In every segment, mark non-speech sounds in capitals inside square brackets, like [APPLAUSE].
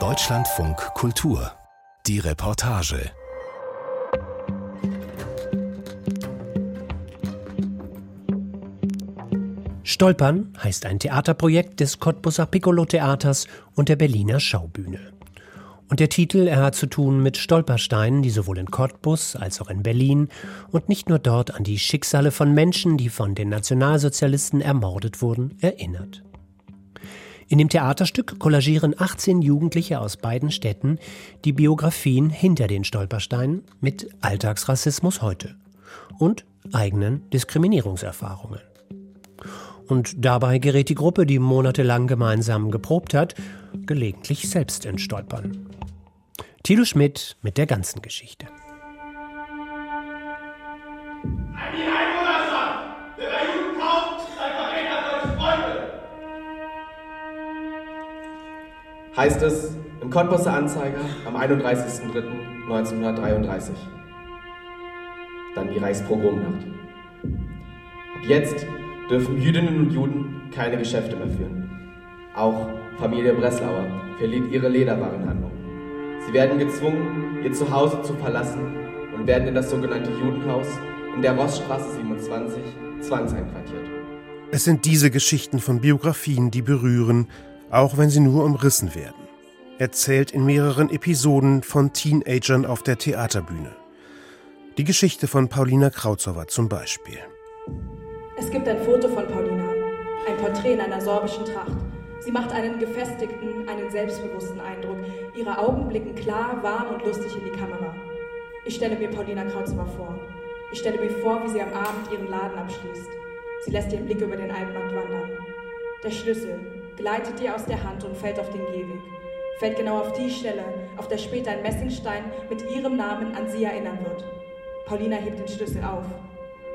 Deutschlandfunk Kultur. Die Reportage. Stolpern heißt ein Theaterprojekt des Cottbusser Piccolo Theaters und der Berliner Schaubühne. Und der Titel, er hat zu tun mit Stolpersteinen, die sowohl in Cottbus als auch in Berlin und nicht nur dort an die Schicksale von Menschen, die von den Nationalsozialisten ermordet wurden, erinnert. In dem Theaterstück kollagieren 18 Jugendliche aus beiden Städten die Biografien hinter den Stolpersteinen mit Alltagsrassismus heute und eigenen Diskriminierungserfahrungen. Und dabei gerät die Gruppe, die monatelang gemeinsam geprobt hat, gelegentlich selbst ins Stolpern. Thilo Schmidt mit der ganzen Geschichte. Heißt es im Cottbusser Anzeiger am 31.03.1933. Dann die Reichspogromnacht. Ab jetzt dürfen Jüdinnen und Juden keine Geschäfte mehr führen. Auch Familie Breslauer verliert ihre Lederwarenhandlung. Sie werden gezwungen, ihr Zuhause zu verlassen und werden in das sogenannte Judenhaus in der Rossstraße 27 zwangseinquartiert. Es sind diese Geschichten von Biografien, die berühren, auch wenn sie nur umrissen werden. Erzählt in mehreren Episoden von Teenagern auf der Theaterbühne. Die Geschichte von Paulina Krautzowa zum Beispiel. Es gibt ein Foto von Paulina, ein Porträt in einer sorbischen Tracht. Sie macht einen gefestigten, einen selbstbewussten Eindruck. Ihre Augen blicken klar, warm und lustig in die Kamera. Ich stelle mir Paulina Krautzowa vor. Ich stelle mir vor, wie sie am Abend ihren Laden abschließt. Sie lässt ihren Blick über den Altmarkt wandern. Der Schlüssel, gleitet ihr aus der Hand und fällt auf den Gehweg. Fällt genau auf die Stelle, auf der später ein Messingstein mit ihrem Namen an sie erinnern wird. Paulina hebt den Schlüssel auf.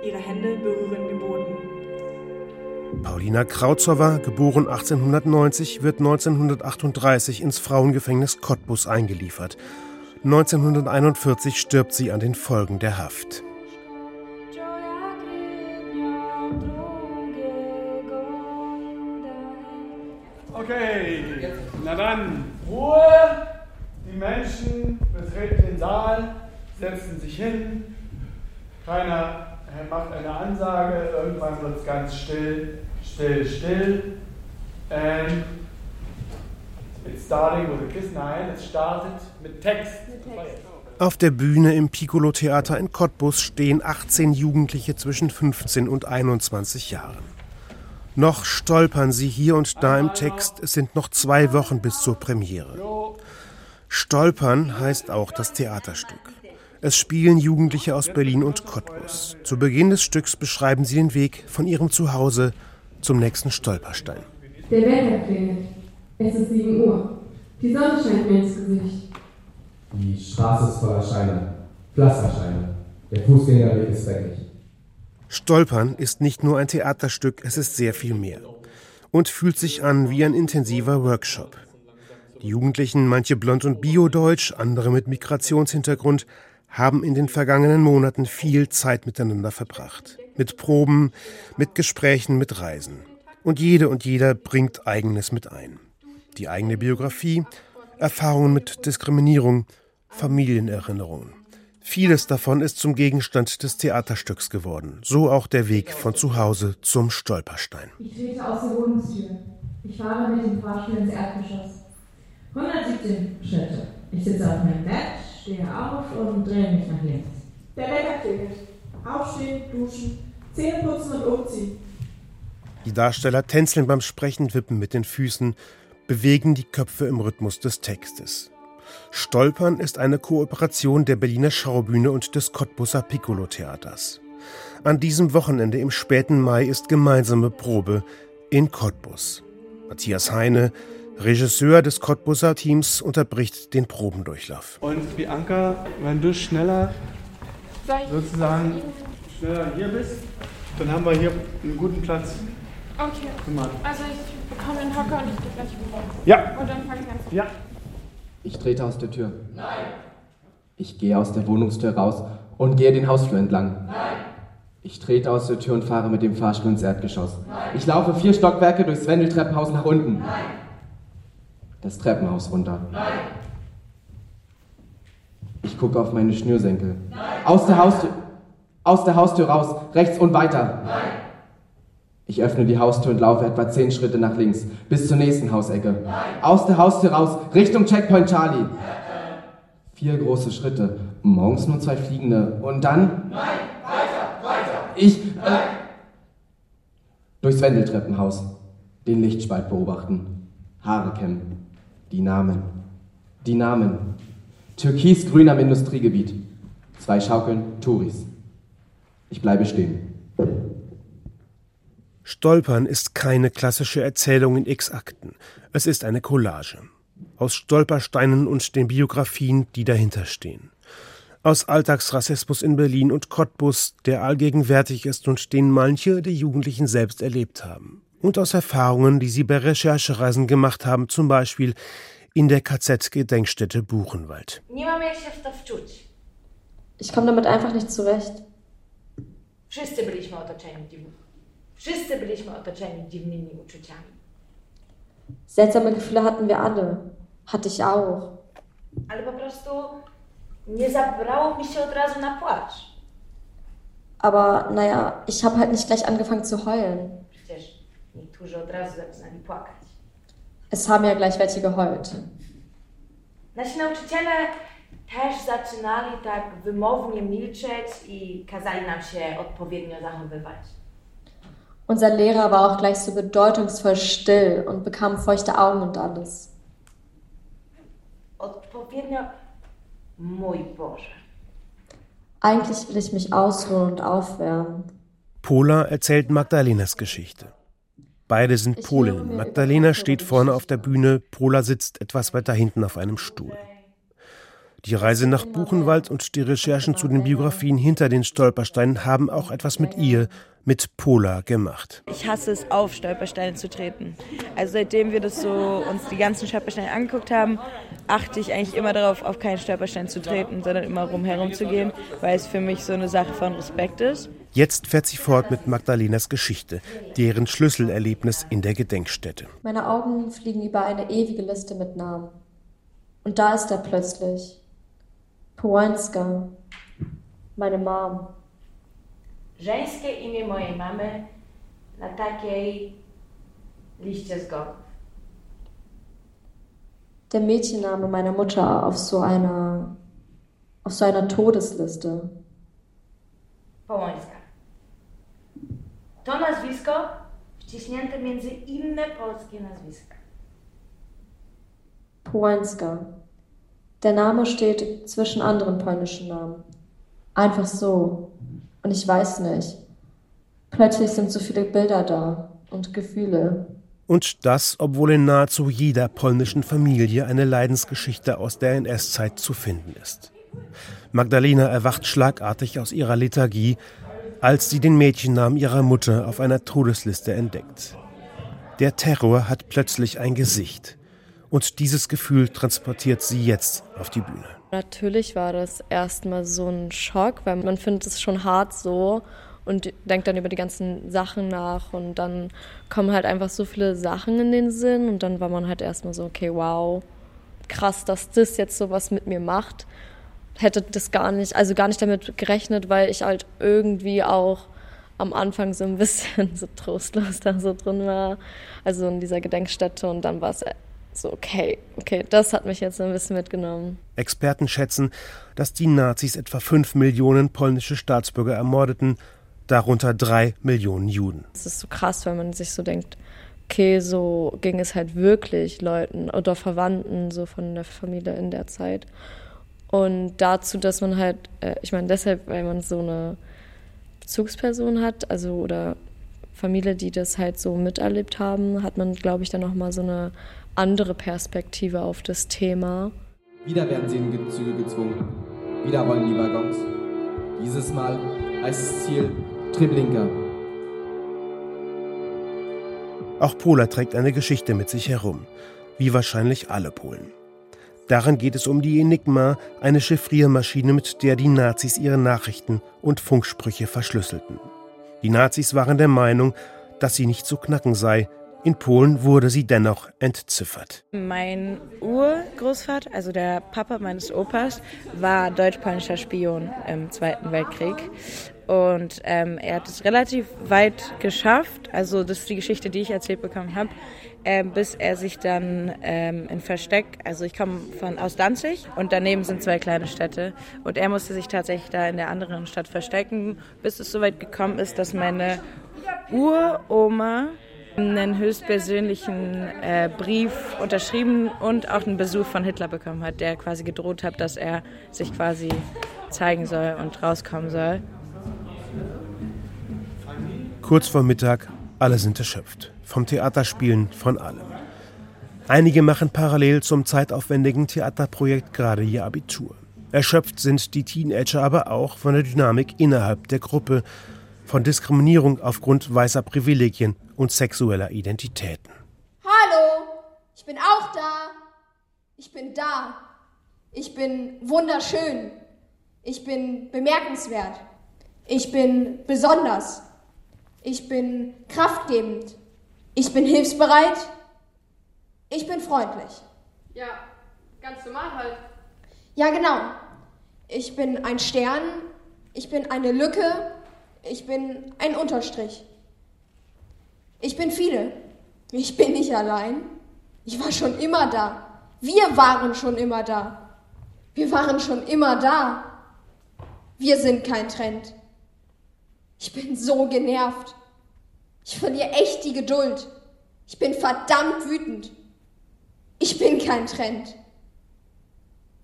Ihre Hände berühren den Boden. Paulina Krautzowa, geboren 1890, wird 1938 ins Frauengefängnis Cottbus eingeliefert. 1941 stirbt sie an den Folgen der Haft. Dann, Ruhe. Die Menschen betreten den Saal, setzen sich hin. Keiner macht eine Ansage. Irgendwann wird es ganz still, still, still. And it's starting with a kiss. Nein, es startet mit Text. Mit Text. Auf der Bühne im Piccolo Theater in Cottbus stehen 18 Jugendliche zwischen 15 und 21 Jahren. Noch stolpern sie hier und da im Text, es sind noch zwei Wochen bis zur Premiere. Stolpern heißt auch das Theaterstück. Es spielen Jugendliche aus Berlin und Cottbus. Zu Beginn des Stücks beschreiben sie den Weg von ihrem Zuhause zum nächsten Stolperstein. Der Wecker klingelt. Es ist 7 Uhr. Die Sonne scheint mir ins Gesicht. Die Straße ist voller Scheine. Pflasterscheine. Der Fußgängerweg ist dreckig. Stolpern ist nicht nur ein Theaterstück, es ist sehr viel mehr. Und fühlt sich an wie ein intensiver Workshop. Die Jugendlichen, manche blond und biodeutsch, andere mit Migrationshintergrund, haben in den vergangenen Monaten viel Zeit miteinander verbracht. Mit Proben, mit Gesprächen, mit Reisen. Und jede und jeder bringt eigenes mit ein. Die eigene Biografie, Erfahrungen mit Diskriminierung, Familienerinnerungen. Vieles davon ist zum Gegenstand des Theaterstücks geworden. So auch der Weg von zu Hause zum Stolperstein. Ich trete aus der Wohnungstür. Ich fahre mit dem Fahrstuhl ins Erdgeschoss. 117 Schritte. Ich sitze auf meinem Bett, stehe auf und drehe mich nach links. Der Wecker klingelt. Aufstehen, duschen, Zähne putzen und umziehen. Die Darsteller tänzeln beim Sprechen, wippen mit den Füßen, bewegen die Köpfe im Rhythmus des Textes. Stolpern ist eine Kooperation der Berliner Schaubühne und des Cottbusser Piccolo Theaters. An diesem Wochenende im späten Mai ist gemeinsame Probe in Cottbus. Matthias Heine, Regisseur des Cottbusser Teams, unterbricht den Probendurchlauf. Und Bianca, wenn du schneller sozusagen schneller hier bist, dann haben wir hier einen guten Platz. Okay. Also ich bekomme den Hocker und ich gehe gleich rüber. Ja. Und dann fange ich an zu. Ja. Ich trete aus der Tür. Nein. Ich gehe aus der Wohnungstür raus und gehe den Hausflur entlang. Nein. Ich trete aus der Tür und fahre mit dem Fahrstuhl ins Erdgeschoss. Nein. Ich laufe vier Stockwerke durchs Wendeltreppenhaus nach unten. Nein. Das Treppenhaus runter. Nein. Ich gucke auf meine Schnürsenkel. Nein. Aus der Haustür. Aus der Haustür raus, rechts und weiter. Nein. Ich öffne die Haustür und laufe etwa zehn Schritte nach links, bis zur nächsten Hausecke. Nein. Aus der Haustür raus, Richtung Checkpoint Charlie. Nein. Vier große Schritte, morgens nur zwei fliegende. Und dann. Nein, weiter, weiter. Ich. Äh, durchs Wendeltreppenhaus. Den Lichtspalt beobachten. Haare kämmen. Die Namen. Die Namen. Türkisgrün am Industriegebiet. Zwei Schaukeln, Touris. Ich bleibe stehen. Stolpern ist keine klassische Erzählung in X-Akten. Es ist eine Collage. Aus Stolpersteinen und den Biografien, die dahinter stehen. Aus Alltagsrassismus in Berlin und Cottbus, der allgegenwärtig ist und den manche der Jugendlichen selbst erlebt haben. Und aus Erfahrungen, die sie bei Recherchereisen gemacht haben, zum Beispiel in der KZ-Gedenkstätte Buchenwald. Ich komme damit einfach nicht zurecht. Wszyscy byliśmy otoczeni Wszyscy byliśmy otoczeni dziwnymi uczuciami. Seltsame Gefühle hatten wir alle. Hatte ich auch. Ale po prostu nie zabrało mi się od razu na płacz. Aber naja, ich habe halt nicht gleich angefangen zu heulen. Przecież niektórzy od razu zaczynali płakać. Es haben ja gleich welche geheult. Nasi nauczyciele też zaczynali tak wymownie milczeć i kazali nam się odpowiednio zachowywać. Unser Lehrer war auch gleich so bedeutungsvoll still und bekam feuchte Augen und alles. Eigentlich will ich mich ausruhen und aufwärmen. Pola erzählt Magdalenas Geschichte. Beide sind Polinnen. Magdalena steht vorne auf der Bühne, Pola sitzt etwas weiter hinten auf einem Stuhl. Die Reise nach Buchenwald und die Recherchen zu den Biografien hinter den Stolpersteinen haben auch etwas mit ihr, mit Pola gemacht. Ich hasse es, auf Stolpersteine zu treten. Also seitdem wir das so uns die ganzen Stolpersteine angeguckt haben, achte ich eigentlich immer darauf, auf keinen Stolperstein zu treten, sondern immer rumherum zu gehen, weil es für mich so eine Sache von Respekt ist. Jetzt fährt sie fort mit Magdalenas Geschichte, deren Schlüsselerlebnis in der Gedenkstätte. Meine Augen fliegen über eine ewige Liste mit Namen. Und da ist er plötzlich. Połańska, meine mom. Żeńskie imię mojej mamy na takiej liście zgonów. Der Mädchenname meiner Mutter auf so einer auf so einer Todesliste. Połańska. To nazwisko wciśnięte między inne polskie nazwiska. Połańska. Der Name steht zwischen anderen polnischen Namen. Einfach so. Und ich weiß nicht. Plötzlich sind so viele Bilder da und Gefühle. Und das, obwohl in nahezu jeder polnischen Familie eine Leidensgeschichte aus der NS-Zeit zu finden ist. Magdalena erwacht schlagartig aus ihrer Lethargie, als sie den Mädchennamen ihrer Mutter auf einer Todesliste entdeckt. Der Terror hat plötzlich ein Gesicht. Und dieses Gefühl transportiert sie jetzt auf die Bühne. Natürlich war das erstmal so ein Schock, weil man findet es schon hart so und denkt dann über die ganzen Sachen nach und dann kommen halt einfach so viele Sachen in den Sinn und dann war man halt erstmal so, okay, wow, krass, dass das jetzt so was mit mir macht. Hätte das gar nicht, also gar nicht damit gerechnet, weil ich halt irgendwie auch am Anfang so ein bisschen [LAUGHS] so trostlos da so drin war, also in dieser Gedenkstätte und dann war es so, okay, okay, das hat mich jetzt ein bisschen mitgenommen. Experten schätzen, dass die Nazis etwa fünf Millionen polnische Staatsbürger ermordeten, darunter drei Millionen Juden. Das ist so krass, wenn man sich so denkt, okay, so ging es halt wirklich Leuten oder Verwandten so von der Familie in der Zeit. Und dazu, dass man halt, äh, ich meine deshalb, weil man so eine Bezugsperson hat, also oder Familie, die das halt so miterlebt haben, hat man, glaube ich, dann nochmal so eine andere Perspektive auf das Thema. Wieder werden sie in die Züge gezwungen. Wieder rollen die Waggons. Dieses Mal heißt das Ziel Treblinka. Auch Pola trägt eine Geschichte mit sich herum, wie wahrscheinlich alle Polen. Darin geht es um die Enigma, eine Chiffriermaschine, mit der die Nazis ihre Nachrichten und Funksprüche verschlüsselten. Die Nazis waren der Meinung, dass sie nicht zu knacken sei, In Polen wurde sie dennoch entziffert. Mein Urgroßvater, also der Papa meines Opas, war deutsch-polnischer Spion im Zweiten Weltkrieg. Und ähm, er hat es relativ weit geschafft. Also das ist die Geschichte, die ich erzählt bekommen habe äh, bis er sich dann ähm, in Versteck, also ich komme von aus Danzig und daneben sind zwei kleine Städte und er musste sich tatsächlich da in der anderen Stadt verstecken, bis es soweit gekommen ist, dass meine Uroma einen höchstpersönlichen äh, Brief unterschrieben und auch einen Besuch von Hitler bekommen hat, der quasi gedroht hat, dass er sich quasi zeigen soll und rauskommen soll. Kurz vor Mittag, alle sind erschöpft vom Theaterspielen, von allem. Einige machen parallel zum zeitaufwendigen Theaterprojekt gerade ihr Abitur. Erschöpft sind die Teenager aber auch von der Dynamik innerhalb der Gruppe, von Diskriminierung aufgrund weißer Privilegien und sexueller Identitäten. Hallo, ich bin auch da. Ich bin da. Ich bin wunderschön. Ich bin bemerkenswert. Ich bin besonders. Ich bin kraftgebend. Ich bin hilfsbereit. Ich bin freundlich. Ja, ganz normal halt. Ja, genau. Ich bin ein Stern. Ich bin eine Lücke. Ich bin ein Unterstrich. Ich bin viele. Ich bin nicht allein. Ich war schon immer da. Wir waren schon immer da. Wir waren schon immer da. Wir sind kein Trend. Ich bin so genervt. Ich verliere echt die Geduld. Ich bin verdammt wütend. Ich bin kein Trend.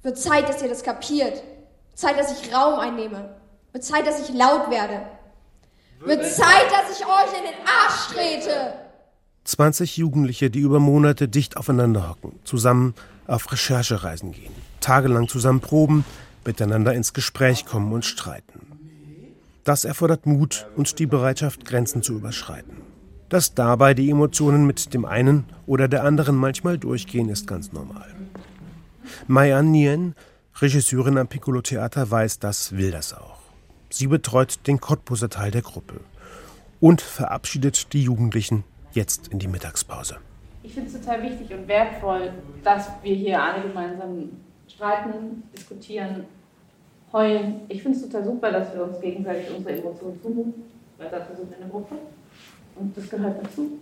Wird Zeit, dass ihr das kapiert. Zeit, dass ich Raum einnehme. Wird Zeit, dass ich laut werde. Wird Zeit, dass ich euch in den Arsch trete. 20 Jugendliche, die über Monate dicht aufeinander hocken, zusammen auf Recherchereisen gehen, tagelang zusammen proben, miteinander ins Gespräch kommen und streiten. Das erfordert Mut und die Bereitschaft, Grenzen zu überschreiten. Dass dabei die Emotionen mit dem einen oder der anderen manchmal durchgehen, ist ganz normal. Maya Nien, Regisseurin am Piccolo Theater, weiß das, will das auch. Sie betreut den Cottbuser Teil der Gruppe und verabschiedet die Jugendlichen jetzt in die Mittagspause. Ich finde es total wichtig und wertvoll, dass wir hier alle gemeinsam streiten, diskutieren, heulen. Ich finde es total super, dass wir uns gegenseitig unsere Emotionen zumuten, weil dafür sind wir eine Gruppe und das gehört dazu.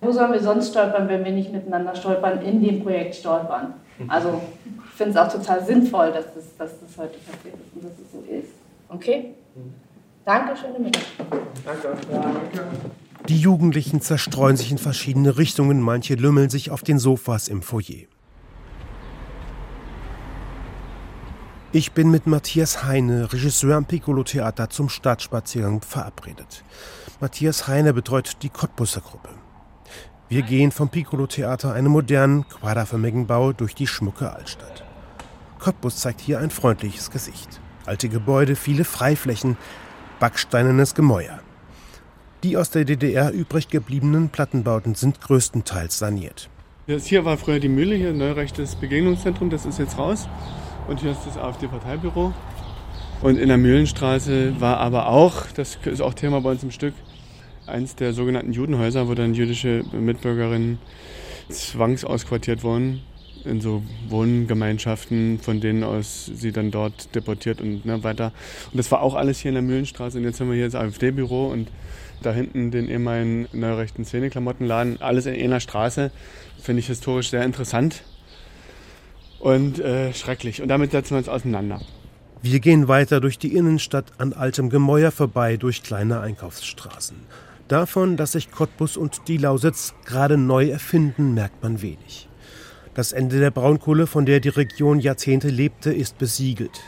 Wo sollen wir sonst stolpern, wenn wir nicht miteinander stolpern, in dem Projekt stolpern? Also ich finde es auch total sinnvoll, dass das, dass das heute passiert ist und dass es so ist. Okay? Danke, schöne Mittag. Danke. Danke. Die Jugendlichen zerstreuen sich in verschiedene Richtungen, manche lümmeln sich auf den Sofas im Foyer. Ich bin mit Matthias Heine, Regisseur am Piccolo Theater, zum Stadtspaziergang verabredet. Matthias Heine betreut die Cottbusser Gruppe. Wir gehen vom Piccolo Theater einen modernen, quaderförmigen Bau durch die schmucke Altstadt. Cottbus zeigt hier ein freundliches Gesicht. Alte Gebäude, viele Freiflächen, backsteinernes Gemäuer. Die aus der DDR übrig gebliebenen Plattenbauten sind größtenteils saniert. Das hier war früher die Mühle, hier neurechtes Begegnungszentrum, das ist jetzt raus. Und hier ist das AfD-Parteibüro. Und in der Mühlenstraße war aber auch, das ist auch Thema bei uns im Stück, eins der sogenannten Judenhäuser, wo dann jüdische Mitbürgerinnen zwangsausquartiert wurden in so Wohngemeinschaften, von denen aus sie dann dort deportiert und ne, weiter. Und das war auch alles hier in der Mühlenstraße. Und jetzt haben wir hier das AfD-Büro und da hinten den ehemaligen neurechten Szeneklamottenladen. Alles in einer Straße. Finde ich historisch sehr interessant und äh, schrecklich. Und damit setzen wir uns auseinander. Wir gehen weiter durch die Innenstadt an altem Gemäuer vorbei durch kleine Einkaufsstraßen. Davon, dass sich Cottbus und die Lausitz gerade neu erfinden, merkt man wenig. Das Ende der Braunkohle, von der die Region Jahrzehnte lebte, ist besiegelt.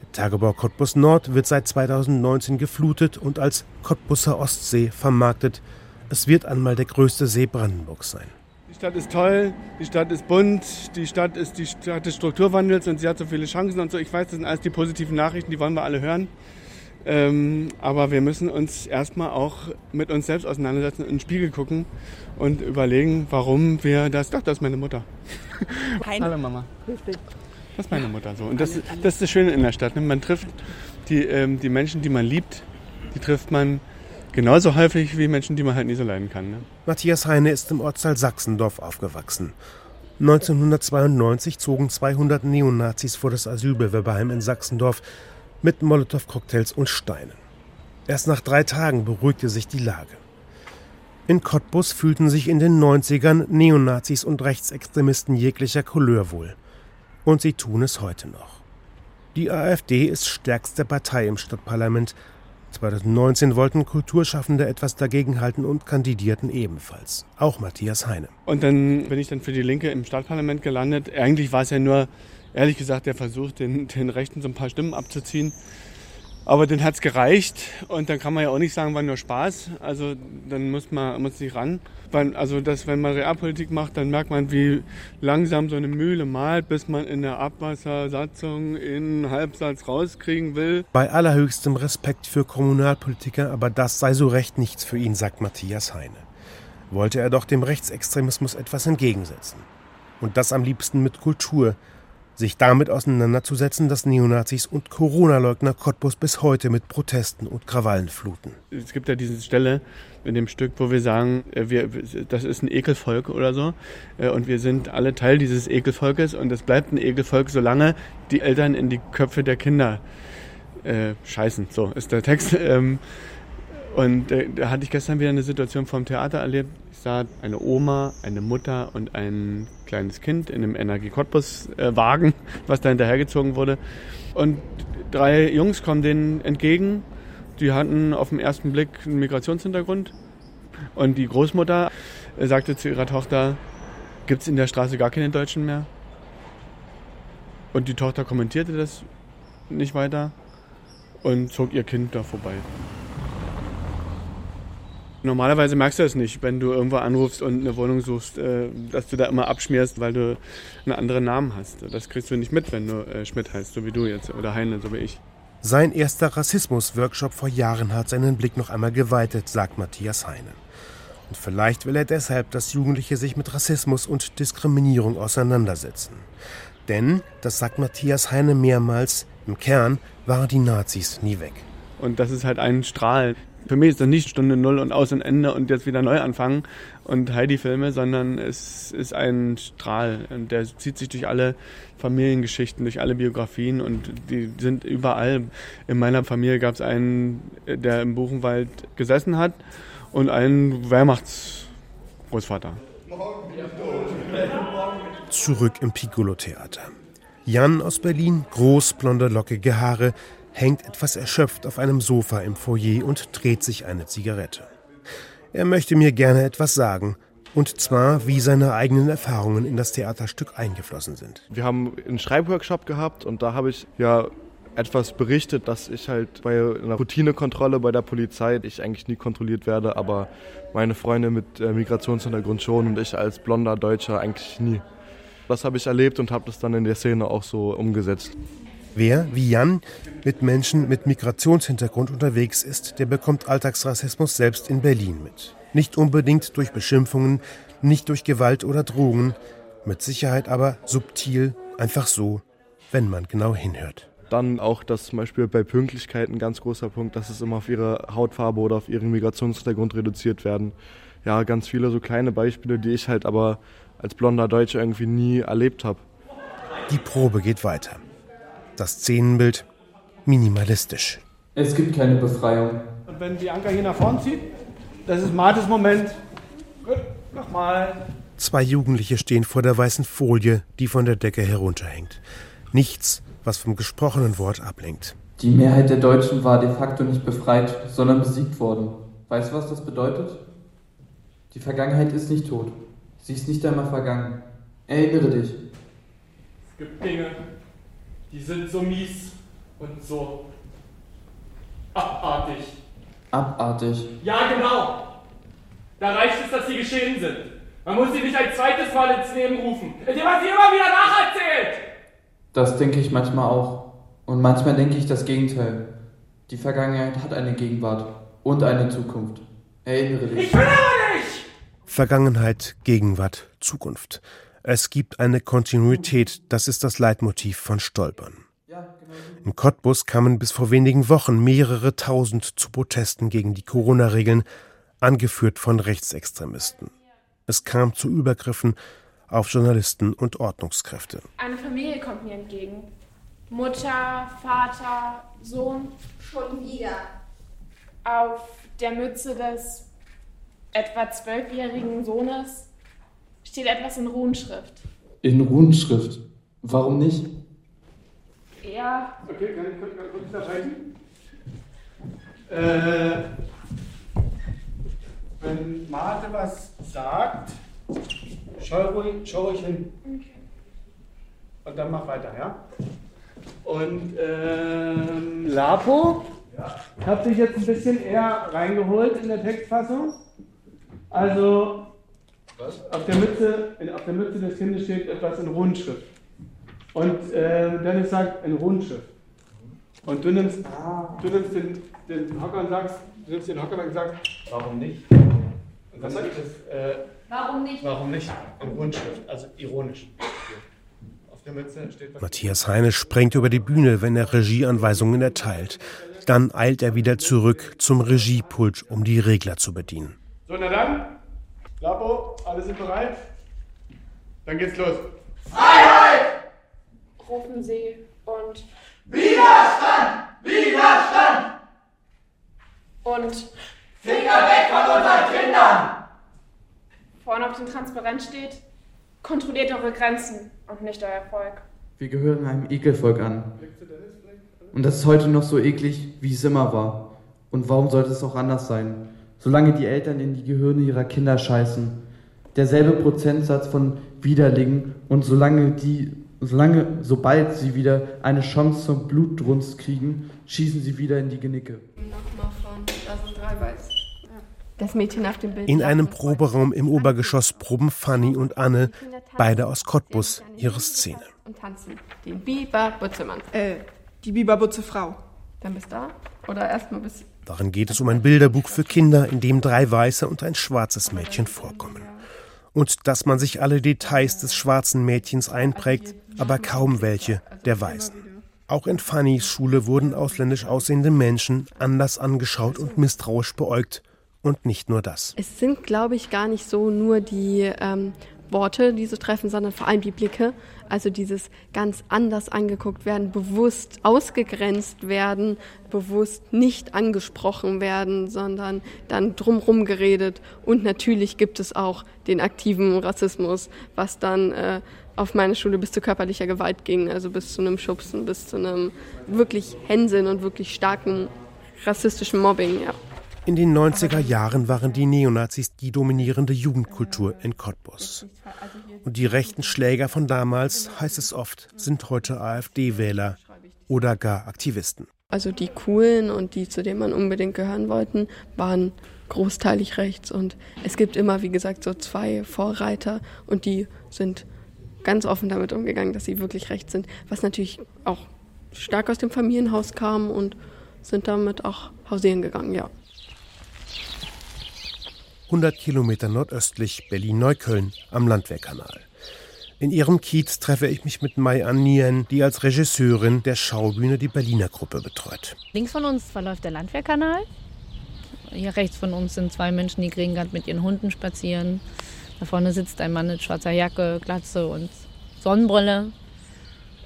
Der Tagebau Cottbus Nord wird seit 2019 geflutet und als Cottbuser Ostsee vermarktet. Es wird einmal der größte See Brandenburgs sein. Die Stadt ist toll, die Stadt ist bunt, die Stadt ist die Stadt des Strukturwandels und sie hat so viele Chancen und so. Ich weiß, das sind alles die positiven Nachrichten, die wollen wir alle hören. Ähm, aber wir müssen uns erstmal auch mit uns selbst auseinandersetzen, in den Spiegel gucken und überlegen, warum wir das. Doch, das ist meine Mutter. [LAUGHS] Hallo Mama. Das ist meine Mutter so. Und das, das ist das Schöne in der Stadt. Ne? Man trifft die, ähm, die Menschen, die man liebt, die trifft man genauso häufig wie Menschen, die man halt nie so leiden kann. Ne? Matthias Heine ist im Ortsteil Sachsendorf aufgewachsen. 1992 zogen 200 Neonazis vor das Asylbewerberheim in Sachsendorf mit Molotow-Cocktails und Steinen. Erst nach drei Tagen beruhigte sich die Lage. In Cottbus fühlten sich in den 90ern Neonazis und Rechtsextremisten jeglicher Couleur wohl. Und sie tun es heute noch. Die AfD ist stärkste Partei im Stadtparlament. 2019 wollten Kulturschaffende etwas dagegenhalten und kandidierten ebenfalls. Auch Matthias Heine. Und dann bin ich dann für die Linke im Stadtparlament gelandet. Eigentlich war es ja nur, ehrlich gesagt, der Versuch, den, den Rechten so ein paar Stimmen abzuziehen. Aber dann hat es gereicht und dann kann man ja auch nicht sagen, war nur Spaß. Also dann muss man muss sich ran. Also das, wenn man Realpolitik macht, dann merkt man, wie langsam so eine Mühle malt, bis man in der Abwassersatzung in Halbsatz rauskriegen will. Bei allerhöchstem Respekt für Kommunalpolitiker, aber das sei so recht nichts für ihn, sagt Matthias Heine. Wollte er doch dem Rechtsextremismus etwas entgegensetzen. Und das am liebsten mit Kultur, sich damit auseinanderzusetzen, dass Neonazis und Corona-Leugner Cottbus bis heute mit Protesten und Krawallen fluten. Es gibt ja diese Stelle in dem Stück, wo wir sagen, äh, wir, das ist ein Ekelvolk oder so äh, und wir sind alle Teil dieses Ekelvolkes und es bleibt ein Ekelvolk, solange die Eltern in die Köpfe der Kinder äh, scheißen. So ist der Text. [LAUGHS] Ähm, und äh, da hatte ich gestern wieder eine Situation vom Theater erlebt. Sah eine Oma, eine Mutter und ein kleines Kind in einem Energie Cottbus Wagen, [LAUGHS] was da hinterhergezogen wurde. Und drei Jungs kommen denen entgegen. Die hatten auf den ersten Blick einen Migrationshintergrund. Und die Großmutter äh, sagte zu ihrer Tochter, gibt es in der Straße gar keine Deutschen mehr? Und die Tochter kommentierte das nicht weiter und zog ihr Kind da vorbei. Normalerweise merkst du das nicht, wenn du irgendwo anrufst und eine Wohnung suchst, äh, dass du da immer abschmierst, weil du einen anderen Namen hast. Das kriegst du nicht mit, wenn du äh, Schmidt heißt, so wie du jetzt, oder Heine, so wie ich. Sein erster Rassismus-Workshop vor Jahren hat seinen Blick noch einmal geweitet, sagt Matthias Heine. Und vielleicht will er deshalb, dass Jugendliche sich mit Rassismus und Diskriminierung auseinandersetzen. Denn, das sagt Matthias Heine mehrmals, im Kern waren die Nazis nie weg. Und das ist halt ein Strahl, für mich ist das nicht Stunde Null und Aus und Ende und jetzt wieder neu anfangen und Heidi-Filme, sondern es ist ein Strahl und der zieht sich durch alle Familiengeschichten, durch alle Biografien und die sind überall. In meiner Familie gab es einen, der im Buchenwald gesessen hat und einen Wehrmachtsgroßvater. Zurück im Piccolo-Theater. Jan aus Berlin, groß, blonde, lockige Haare, hängt etwas erschöpft auf einem Sofa im Foyer und dreht sich eine Zigarette. Er möchte mir gerne etwas sagen, und zwar, wie seine eigenen Erfahrungen in das Theaterstück eingeflossen sind. Wir haben einen Schreibworkshop gehabt und da habe ich ja etwas berichtet, dass ich halt bei einer Routinekontrolle bei der Polizei, ich eigentlich nie kontrolliert werde, aber meine Freunde mit äh, Migrationshintergrund schon und ich als blonder Deutscher eigentlich nie. Das habe ich erlebt und habe das dann in der Szene auch so umgesetzt. Wer, wie Jan, mit Menschen mit Migrationshintergrund unterwegs ist, der bekommt Alltagsrassismus selbst in Berlin mit. Nicht unbedingt durch Beschimpfungen, nicht durch Gewalt oder Drogen, mit Sicherheit aber subtil, einfach so, wenn man genau hinhört. Dann auch, dass zum Beispiel bei Pünktlichkeit ein ganz großer Punkt, dass es immer auf ihre Hautfarbe oder auf ihren Migrationshintergrund reduziert werden. Ja, ganz viele so kleine Beispiele, die ich halt aber als blonder Deutscher irgendwie nie erlebt habe. Die Probe geht weiter. Das Szenenbild minimalistisch. Es gibt keine Befreiung. Und wenn die Anker hier nach vorn zieht, das ist Martes Moment. Gut, nochmal. Zwei Jugendliche stehen vor der weißen Folie, die von der Decke herunterhängt. Nichts, was vom gesprochenen Wort ablenkt. Die Mehrheit der Deutschen war de facto nicht befreit, sondern besiegt worden. Weißt du, was das bedeutet? Die Vergangenheit ist nicht tot. Sie ist nicht einmal vergangen. Erinnere dich. Es gibt Dinge, die sind so mies und so abartig. Abartig. Ja, genau. Da reicht es, dass sie geschehen sind. Man muss sie nicht ein zweites Mal ins Leben rufen, indem man sie immer wieder nacherzählt. Das denke ich manchmal auch. Und manchmal denke ich das Gegenteil. Die Vergangenheit hat eine Gegenwart und eine Zukunft. Erinnere dich. Ich will aber nicht! Vergangenheit, Gegenwart, Zukunft. Es gibt eine Kontinuität, das ist das Leitmotiv von Stolpern. In Cottbus kamen bis vor wenigen Wochen mehrere tausend zu Protesten gegen die Corona-Regeln, angeführt von Rechtsextremisten. Es kam zu Übergriffen auf Journalisten und Ordnungskräfte. Eine Familie kommt mir entgegen. Mutter, Vater, Sohn. Schon wieder. Auf der Mütze des etwa zwölfjährigen Sohnes steht etwas in Runenschrift. In Runenschrift? Warum nicht? Ja. Okay, kann ich, ich da sprechen? Äh, wenn Marte was sagt, schau ruhig, schau ruhig hin. Und dann mach weiter, ja? Und ähm, Lapo ja. hat sich jetzt ein bisschen eher reingeholt in der Textfassung. Also was? Auf, der Mütze, auf der Mütze des Kindes steht etwas in Rundschrift. Und äh, Dennis sagt in Rundschrift. Und du nimmst, du nimmst den, den Hocker und sagst, du nimmst den Hocker und sagst, warum nicht? Und dann sagt es, äh, warum nicht? Warum nicht? In Rundschrift, also ironisch. Auf der Mütze steht was. Matthias Heine sprengt über die Bühne, wenn er Regieanweisungen erteilt. Dann eilt er wieder zurück zum Regiepult, um die Regler zu bedienen. So, na dann, alle sind bereit? Dann geht's los. Freiheit! Rufen sie und Widerstand! Widerstand! Und Finger weg von unseren Kindern! Vorne auf dem Transparent steht, kontrolliert eure Grenzen und nicht euer Volk. Wir gehören einem Ekelvolk an. Und das ist heute noch so eklig, wie es immer war. Und warum sollte es auch anders sein? solange die Eltern in die Gehirne ihrer Kinder scheißen. Derselbe Prozentsatz von Widerlingen und solange die, solange, sobald sie wieder eine Chance zum Blutdrunst kriegen, schießen sie wieder in die Genicke. Das Mädchen auf dem Bild. In einem Proberaum im Obergeschoss proben Fanny und Anne, beide aus Cottbus, ihre Szene. Und tanzen den Biber-Butzemann. Äh, die Biber-Butze-Frau. Dann bist du da? Oder erstmal bis Darin geht es um ein Bilderbuch für Kinder, in dem drei weiße und ein schwarzes Mädchen vorkommen. Und dass man sich alle Details des schwarzen Mädchens einprägt, aber kaum welche der weißen. Auch in Fannys Schule wurden ausländisch aussehende Menschen anders angeschaut und misstrauisch beäugt. Und nicht nur das. Es sind, glaube ich, gar nicht so nur die ähm, Worte, die so treffen, sondern vor allem die Blicke. Also dieses ganz anders angeguckt werden, bewusst ausgegrenzt werden, bewusst nicht angesprochen werden, sondern dann drumherum geredet. Und natürlich gibt es auch den aktiven Rassismus, was dann äh, auf meine Schule bis zu körperlicher Gewalt ging, also bis zu einem Schubsen, bis zu einem wirklich Hänseln und wirklich starken rassistischen Mobbing, ja. In den 90er Jahren waren die Neonazis die dominierende Jugendkultur in Cottbus. Und die rechten Schläger von damals, heißt es oft, sind heute AfD-Wähler oder gar Aktivisten. Also die coolen und die, zu denen man unbedingt gehören wollten, waren großteilig rechts. Und es gibt immer, wie gesagt, so zwei Vorreiter und die sind ganz offen damit umgegangen, dass sie wirklich rechts sind, was natürlich auch stark aus dem Familienhaus kam und sind damit auch hausieren gegangen, ja. 100 Kilometer nordöstlich Berlin-Neukölln am Landwehrkanal. In ihrem Kiez treffe ich mich mit Mai An Nien, die als Regisseurin der Schaubühne die Berliner Gruppe betreut. Links von uns verläuft der Landwehrkanal. Hier rechts von uns sind zwei Menschen, die kriegen gerade mit ihren Hunden spazieren. Da vorne sitzt ein Mann mit schwarzer Jacke, Glatze und Sonnenbrille.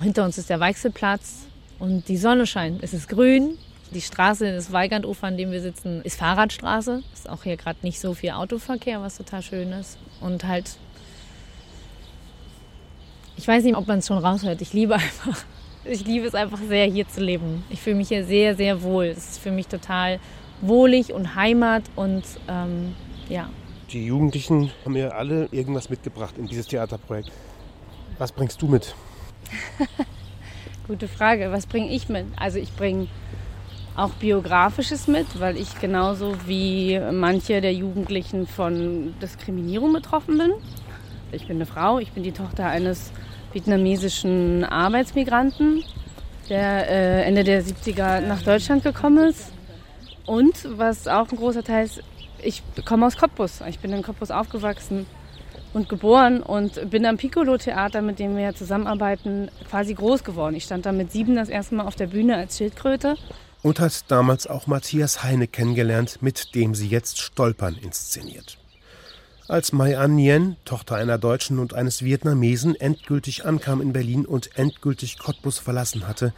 Hinter uns ist der Weichselplatz und die Sonne scheint. Es ist grün, die Straße, das Weigandufer, an dem wir sitzen, ist Fahrradstraße. Ist auch hier gerade nicht so viel Autoverkehr, was total schön ist. Und halt, ich weiß nicht, ob man es schon raushört. Ich liebe [LAUGHS] einfach, ich liebe es einfach sehr, hier zu leben. Ich fühle mich hier sehr, sehr wohl. Es ist für mich total wohlig und Heimat und ähm, ja. Die Jugendlichen haben ja alle irgendwas mitgebracht in dieses Theaterprojekt. Was bringst du mit? [LAUGHS] Gute Frage. Was bringe ich mit? Also ich bringe auch biografisches mit, weil ich genauso wie manche der Jugendlichen von Diskriminierung betroffen bin. Ich bin eine Frau, ich bin die Tochter eines vietnamesischen Arbeitsmigranten, der äh, Ende der 70er nach Deutschland gekommen ist. Und was auch ein großer Teil ist, ich komme aus Cottbus. Ich bin in Cottbus aufgewachsen und geboren und bin am Piccolo-Theater, mit dem wir zusammenarbeiten, quasi groß geworden. Ich stand da mit sieben das erste Mal auf der Bühne als Schildkröte. Und hat damals auch Matthias Heine kennengelernt, mit dem sie jetzt Stolpern inszeniert. Als Mai An Nien, Tochter einer Deutschen und eines Vietnamesen, endgültig ankam in Berlin und endgültig Cottbus verlassen hatte,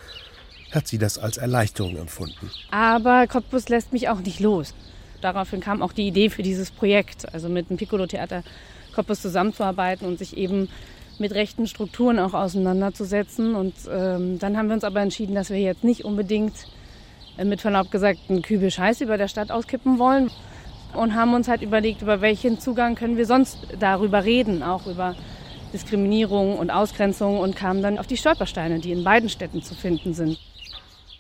hat sie das als Erleichterung empfunden. Aber Cottbus lässt mich auch nicht los. Daraufhin kam auch die Idee für dieses Projekt, also mit dem Piccolo-Theater Cottbus zusammenzuarbeiten und sich eben mit rechten Strukturen auch auseinanderzusetzen. Und ähm, dann haben wir uns aber entschieden, dass wir jetzt nicht unbedingt, mit Verlaub gesagt, einen Kübel Scheiße über der Stadt auskippen wollen. Und haben uns halt überlegt, über welchen Zugang können wir sonst darüber reden, auch über Diskriminierung und Ausgrenzung und kamen dann auf die Stolpersteine, die in beiden Städten zu finden sind.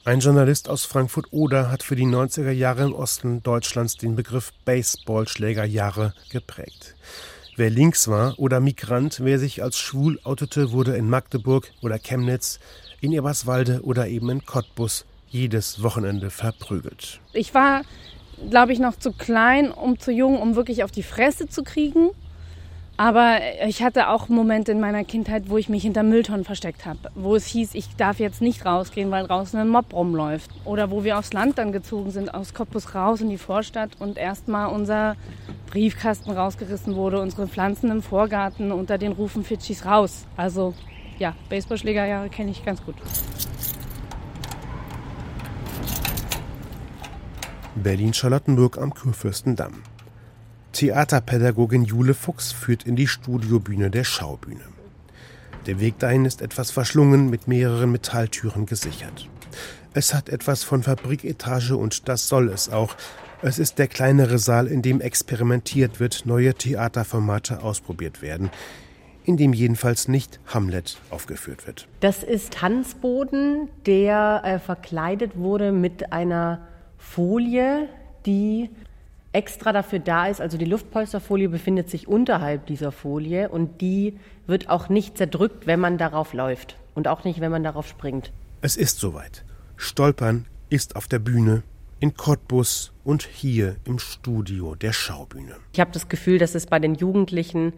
Ein Journalist aus Frankfurt-Oder hat für die 90er Jahre im Osten Deutschlands den Begriff Baseballschlägerjahre geprägt. Wer links war oder Migrant, wer sich als schwul outete, wurde in Magdeburg oder Chemnitz, in Eberswalde oder eben in Cottbus jedes Wochenende verprügelt. Ich war, glaube ich, noch zu klein, um zu jung, um wirklich auf die Fresse zu kriegen. Aber ich hatte auch Momente in meiner Kindheit, wo ich mich hinter Mülltonnen versteckt habe, wo es hieß, ich darf jetzt nicht rausgehen, weil draußen ein Mob rumläuft. Oder wo wir aufs Land dann gezogen sind, aus Cottbus raus in die Vorstadt und erstmal unser Briefkasten rausgerissen wurde, unsere Pflanzen im Vorgarten unter den Rufen Fitschis raus. Also ja, Baseballschlägerjahre kenne ich ganz gut. Berlin-Charlottenburg am Kurfürstendamm. Theaterpädagogin Jule Fuchs führt in die Studiobühne der Schaubühne. Der Weg dahin ist etwas verschlungen, mit mehreren Metalltüren gesichert. Es hat etwas von Fabriketage und das soll es auch. Es ist der kleinere Saal, in dem experimentiert wird, neue Theaterformate ausprobiert werden, in dem jedenfalls nicht Hamlet aufgeführt wird. Das ist Tanzboden, der äh, verkleidet wurde mit einer Folie, die extra dafür da ist. Also die Luftpolsterfolie befindet sich unterhalb dieser Folie und die wird auch nicht zerdrückt, wenn man darauf läuft und auch nicht, wenn man darauf springt. Es ist soweit. Stolpern ist auf der Bühne, in Cottbus und hier im Studio der Schaubühne. Ich habe das Gefühl, dass es bei den Jugendlichen,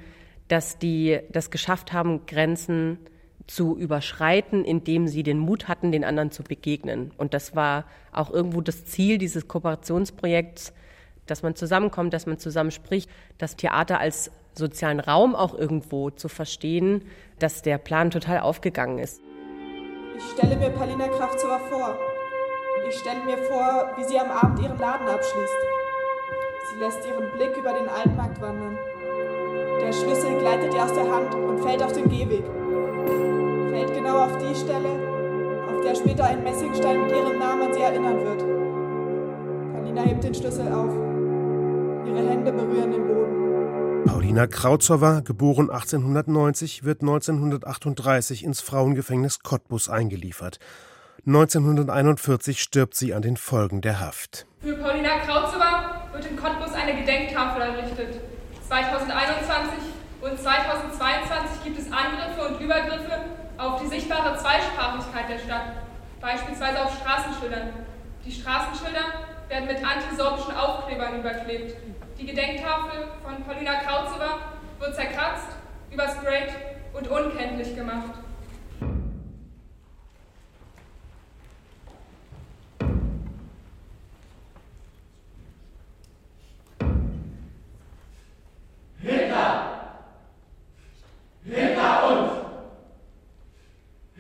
dass die das geschafft haben, Grenzen zu überschreiten, indem sie den Mut hatten, den anderen zu begegnen. Und das war auch irgendwo das Ziel dieses Kooperationsprojekts, dass man zusammenkommt, dass man zusammen spricht, das Theater als sozialen Raum auch irgendwo zu verstehen, dass der Plan total aufgegangen ist. Ich stelle mir Palina Kraftzower vor. Ich stelle mir vor, wie sie am Abend ihren Laden abschließt. Sie lässt ihren Blick über den Altmarkt wandern. Der Schlüssel gleitet ihr aus der Hand und fällt auf den Gehweg. Fällt genau auf die Stelle, auf der später ein Messingstein mit ihrem Namen an sie erinnern wird. Palina hebt den Schlüssel auf. Ihre Hände berühren den Boden. Paulina Krautzowa, geboren 1890, wird 1938 ins Frauengefängnis Cottbus eingeliefert. 1941 stirbt sie an den Folgen der Haft. Für Paulina Krautzowa wird in Cottbus eine Gedenktafel errichtet. 2021 und 2022 gibt es Angriffe und Übergriffe auf die sichtbare Zweisprachigkeit der Stadt, beispielsweise auf Straßenschildern. Die Straßenschilder werden mit antisorbischen Aufklebern überklebt. Die Gedenktafel von Paulina Krautzewa wird zerkratzt, übersprayt und unkenntlich gemacht.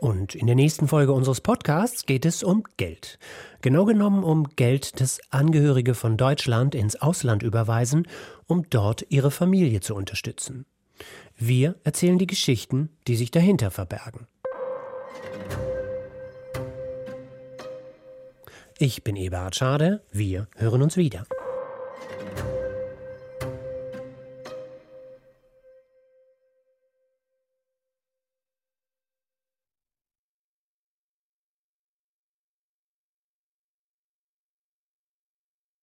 Und in der nächsten Folge unseres Podcasts geht es um Geld. Genau genommen um Geld, das Angehörige von Deutschland ins Ausland überweisen, um dort ihre Familie zu unterstützen. Wir erzählen die Geschichten, die sich dahinter verbergen. Ich bin Eberhard Schade, wir hören uns wieder.